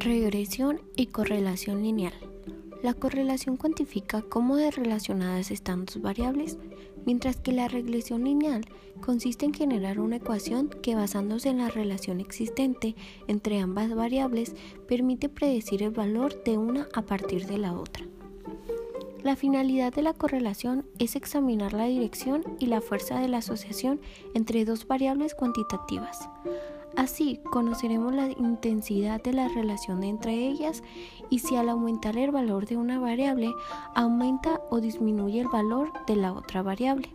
Regresión y correlación lineal. La correlación cuantifica cómo de relacionadas están dos variables, mientras que la regresión lineal consiste en generar una ecuación que basándose en la relación existente entre ambas variables permite predecir el valor de una a partir de la otra. La finalidad de la correlación es examinar la dirección y la fuerza de la asociación entre dos variables cuantitativas. Así conoceremos la intensidad de la relación entre ellas y si al aumentar el valor de una variable aumenta o disminuye el valor de la otra variable.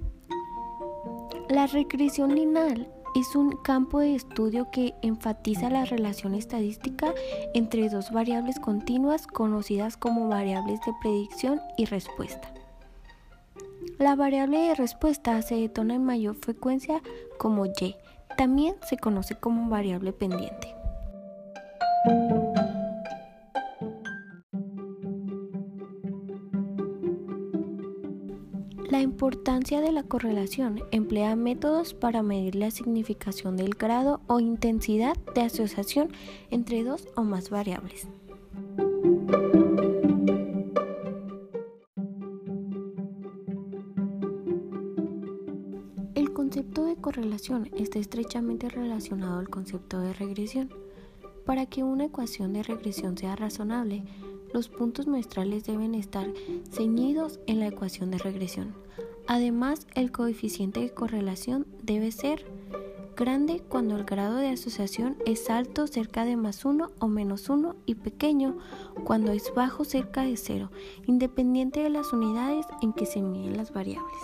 La regresión lineal es un campo de estudio que enfatiza la relación estadística entre dos variables continuas conocidas como variables de predicción y respuesta. La variable de respuesta se detona en mayor frecuencia como y, también se conoce como variable pendiente. La importancia de la correlación emplea métodos para medir la significación del grado o intensidad de asociación entre dos o más variables. El concepto de correlación está estrechamente relacionado al concepto de regresión. Para que una ecuación de regresión sea razonable, los puntos muestrales deben estar ceñidos en la ecuación de regresión. Además, el coeficiente de correlación debe ser grande cuando el grado de asociación es alto cerca de más 1 o menos 1 y pequeño cuando es bajo cerca de 0, independiente de las unidades en que se miden las variables.